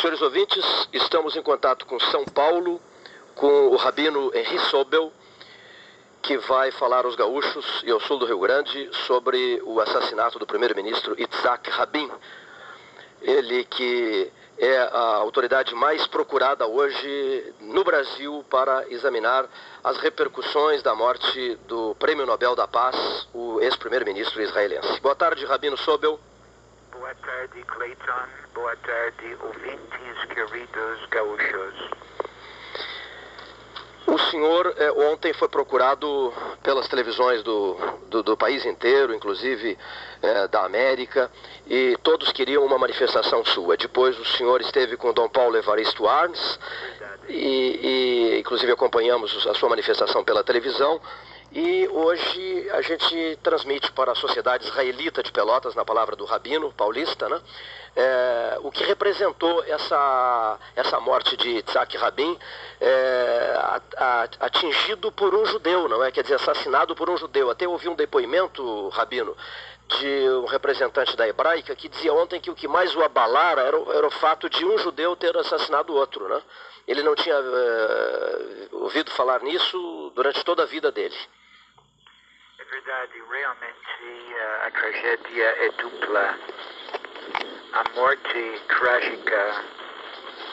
Senhores ouvintes, estamos em contato com São Paulo, com o rabino Henri Sobel, que vai falar aos gaúchos e ao sul do Rio Grande sobre o assassinato do primeiro-ministro Itzhak Rabin. Ele que é a autoridade mais procurada hoje no Brasil para examinar as repercussões da morte do Prêmio Nobel da Paz, o ex-primeiro-ministro israelense. Boa tarde, Rabino Sobel. Boa tarde, Clayton. Boa tarde, ouvintes queridos gaúchos. O senhor é, ontem foi procurado pelas televisões do, do, do país inteiro, inclusive é, da América, e todos queriam uma manifestação sua. Depois o senhor esteve com Dom Paulo Evaristo Arns, e, e inclusive acompanhamos a sua manifestação pela televisão. E hoje a gente transmite para a sociedade israelita de Pelotas, na palavra do Rabino paulista, né, é, o que representou essa, essa morte de Isaac Rabin, é, atingido por um judeu, não é? Quer dizer, assassinado por um judeu. Até ouvi um depoimento, Rabino, de um representante da hebraica que dizia ontem que o que mais o abalara era, o, era o fato de um judeu ter assassinado outro, né? Ele não tinha é, ouvido falar nisso durante toda a vida dele verdade, realmente uh, a tragédia é dupla. A morte trágica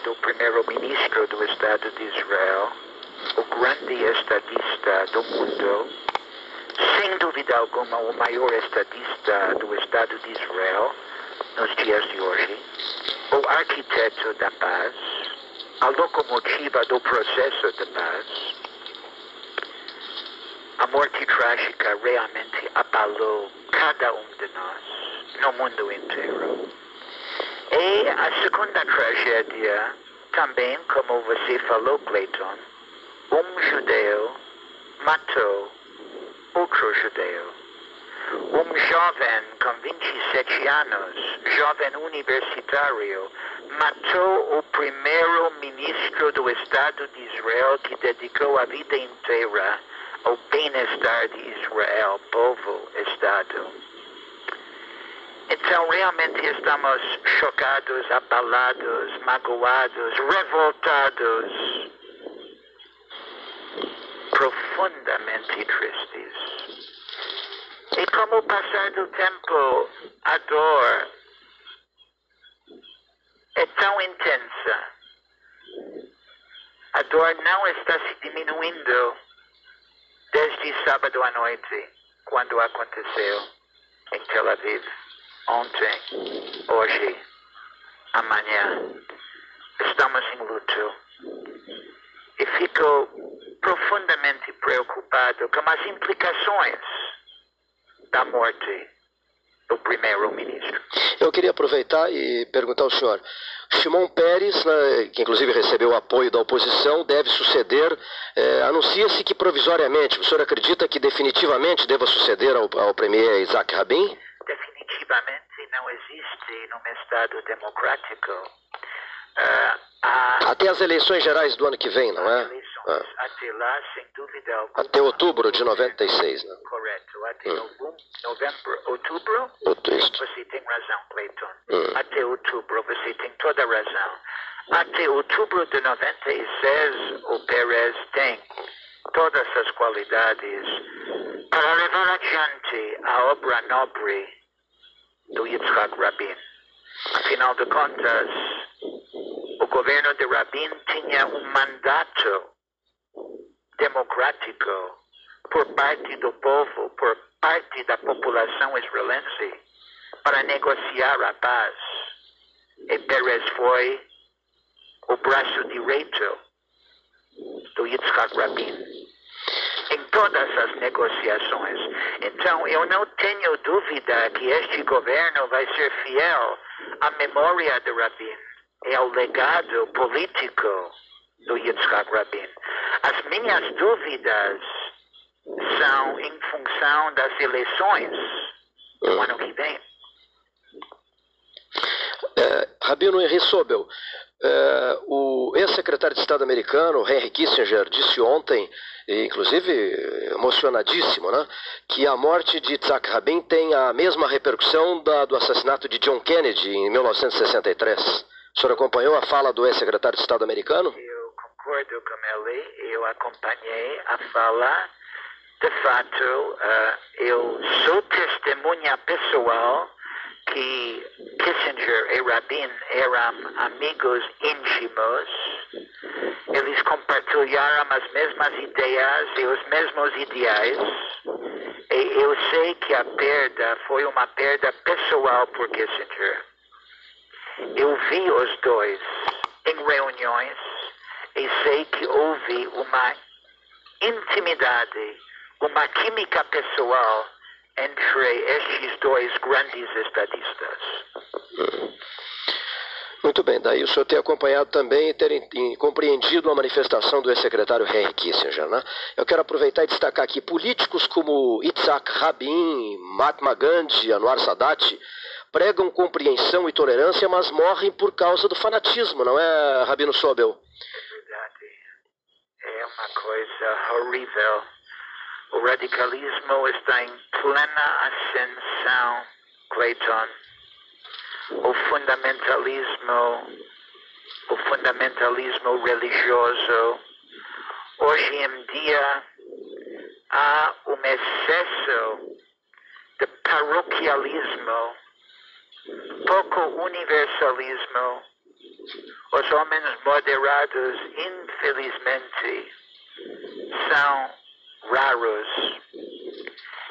do primeiro-ministro do Estado de Israel, o grande estadista do mundo, sem dúvida alguma o maior estadista do Estado de Israel nos dias de hoje, o arquiteto da paz, a locomotiva do processo de paz, a morte trágica realmente abalou cada um de nós no mundo inteiro. E a segunda tragédia, também, como você falou, Clayton, um judeu matou outro judeu. Um jovem com 27 anos, jovem universitário, matou o primeiro ministro do Estado de Israel que dedicou a vida inteira o bem-estar de Israel, povo, Estado. Então, realmente estamos chocados, abalados, magoados, revoltados, profundamente tristes. E como o passar do tempo, a dor é tão intensa. A dor não está se diminuindo desde sábado à noite, quando aconteceu em Tel Aviv, ontem, hoje, amanhã. Estamos em luto e fico profundamente preocupado com as implicações da morte do primeiro-ministro. Eu queria aproveitar e perguntar ao senhor. Shimon Peres, né, que inclusive recebeu o apoio da oposição, deve suceder. É, Anuncia-se que provisoriamente. O senhor acredita que definitivamente deva suceder ao, ao premier Isaac Rabin? Definitivamente não existe num Estado democrático. Uh, a... Até as eleições gerais do ano que vem, não é? Ah. Até lá, sem dúvida alguma. Até outubro de 96, né? Correto. Até hum. novembro, outubro. Outubro. Você tem razão, Clayton. Hum. Até outubro, você tem toda a razão. Até outubro de 96, o Pérez tem todas as qualidades para levar adiante a obra nobre do Yitzhak Rabin. Afinal de contas, governo de Rabin tinha um mandato democrático por parte do povo, por parte da população israelense, para negociar a paz. E Pérez foi o braço direito do Yitzhak Rabin em todas as negociações. Então, eu não tenho dúvida que este governo vai ser fiel à memória de Rabin e ao legado político do Yitzhak Rabin. As minhas dúvidas são em função das eleições do ano que vem. É, Rabino Henry Sobel, é, o ex-secretário de Estado americano, Henry Kissinger, disse ontem, inclusive emocionadíssimo, né, que a morte de Isaac Rabin tem a mesma repercussão da, do assassinato de John Kennedy em 1963. O senhor acompanhou a fala do ex-secretário de Estado americano? Eu concordo com ele, eu acompanhei a fala. De fato, uh, eu sou testemunha pessoal que Kissinger e Rabin eram amigos íntimos. Eles compartilharam as mesmas ideias e os mesmos ideais. E eu sei que a perda foi uma perda pessoal por Kissinger. Eu vi os dois em reuniões e sei que houve uma intimidade, uma química pessoal entre estes dois grandes estadistas. Muito bem, daí o senhor ter acompanhado também e ter compreendido a manifestação do ex-secretário Henry Kissinger. Né? Eu quero aproveitar e destacar aqui políticos como Itzhak Rabin, Mahatma Gandhi, Anwar Sadat, pregam compreensão e tolerância, mas morrem por causa do fanatismo, não é, Rabino Sobel? Verdade. É uma coisa horrível o radicalismo está em plena ascensão, Clayton. O fundamentalismo, o fundamentalismo religioso, hoje em dia há um excesso de paroquialismo, pouco universalismo. Os homens moderados, infelizmente, são raros.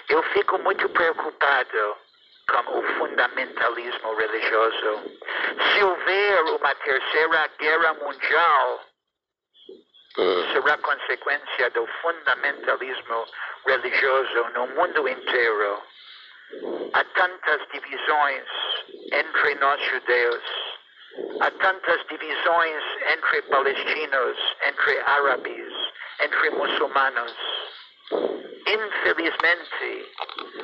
Eu fico muito preocupado com o fundamentalismo religioso. Se houver uma terceira guerra mundial, hum. será consequência do fundamentalismo religioso no mundo inteiro. Há tantas divisões entre nós judeus, há tantas divisões entre palestinos, entre árabes, entre muçulmanos. Infelizmente,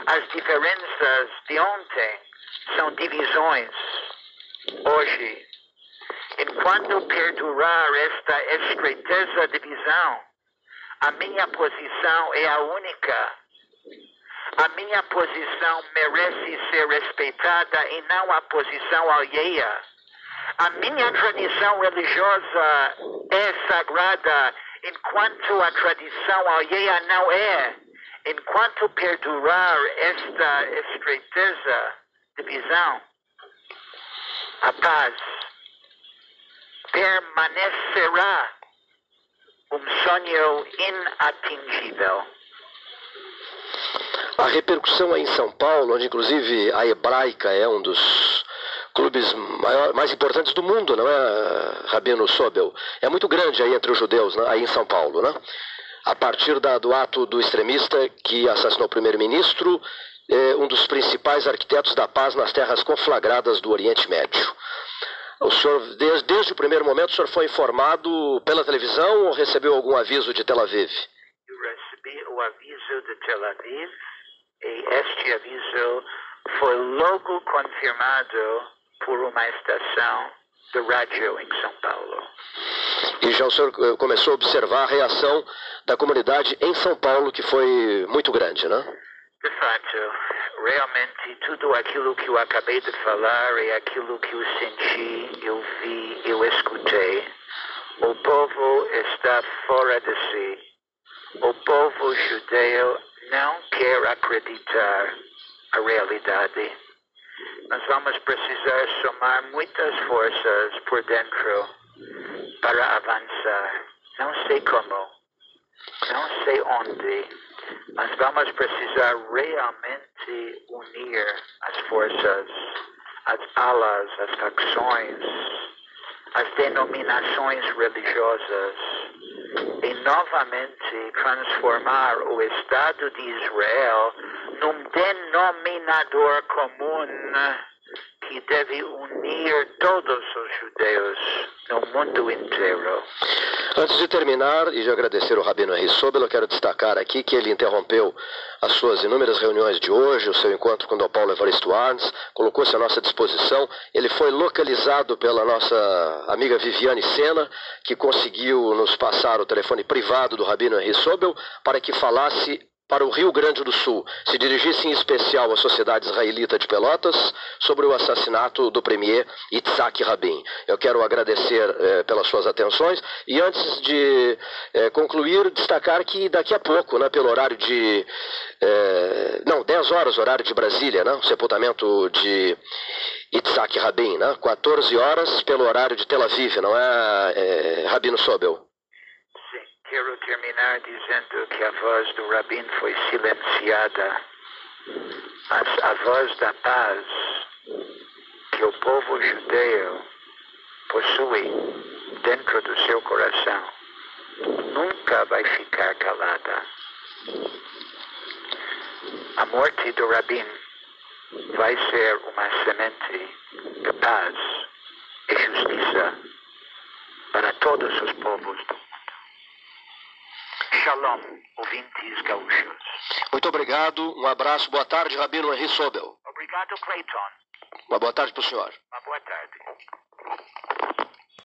as diferenças de ontem são divisões hoje. Enquanto perdurar esta estreiteza de visão, a minha posição é a única. A minha posição merece ser respeitada e não a posição alheia. A minha tradição religiosa é sagrada enquanto a tradição alheia não é, enquanto perdurar esta estreiteza de visão, a paz permanecerá um sonho inatingível. A repercussão aí em São Paulo, onde inclusive a hebraica é um dos clubes maior, mais importantes do mundo, não é, Rabino Sobel? É muito grande aí entre os judeus, né, aí em São Paulo, né? A partir da, do ato do extremista que assassinou o primeiro-ministro, é, um dos principais arquitetos da paz nas terras conflagradas do Oriente Médio. O senhor, desde, desde o primeiro momento, o senhor foi informado pela televisão ou recebeu algum aviso de Tel Aviv? Eu recebi o aviso de Tel Aviv e este aviso foi logo confirmado por uma estação de rádio em São Paulo. E já o senhor eh, começou a observar a reação da comunidade em São Paulo, que foi muito grande, né? De fato, realmente tudo aquilo que eu acabei de falar é aquilo que eu senti, eu vi, eu escutei. O povo está fora de si. O povo judeu não quer acreditar a realidade nós vamos precisar somar muitas forças por dentro para avançar. Não sei como, não sei onde, mas vamos precisar realmente unir as forças, as alas, as facções, as denominações religiosas e novamente transformar o Estado de Israel num denominador comum que deve unir todos os judeus no mundo inteiro. Antes de terminar e de agradecer o Rabino Henri Sobel, eu quero destacar aqui que ele interrompeu as suas inúmeras reuniões de hoje, o seu encontro com o Paulo Evaristo Arns, colocou-se à nossa disposição. Ele foi localizado pela nossa amiga Viviane Sena, que conseguiu nos passar o telefone privado do Rabino Henri Sobel para que falasse para o Rio Grande do Sul se dirigisse em especial à sociedade israelita de Pelotas sobre o assassinato do premier Itzhak Rabin. Eu quero agradecer eh, pelas suas atenções e antes de eh, concluir, destacar que daqui a pouco, né, pelo horário de. Eh, não, 10 horas, horário de Brasília, né, o sepultamento de Itzhak Rabin, né, 14 horas pelo horário de Tel Aviv, não é, é Rabino Sobel? Quero terminar dizendo que a voz do Rabin foi silenciada, mas a voz da paz que o povo judeu possui dentro do seu coração nunca vai ficar calada. A morte do Rabin vai ser uma semente de paz e justiça para todos os povos do. Shalom, ouvintes gaúchos. Muito obrigado, um abraço, boa tarde, Rabino Henri Sobel. Obrigado, Clayton. Uma boa tarde para o senhor. Uma boa tarde.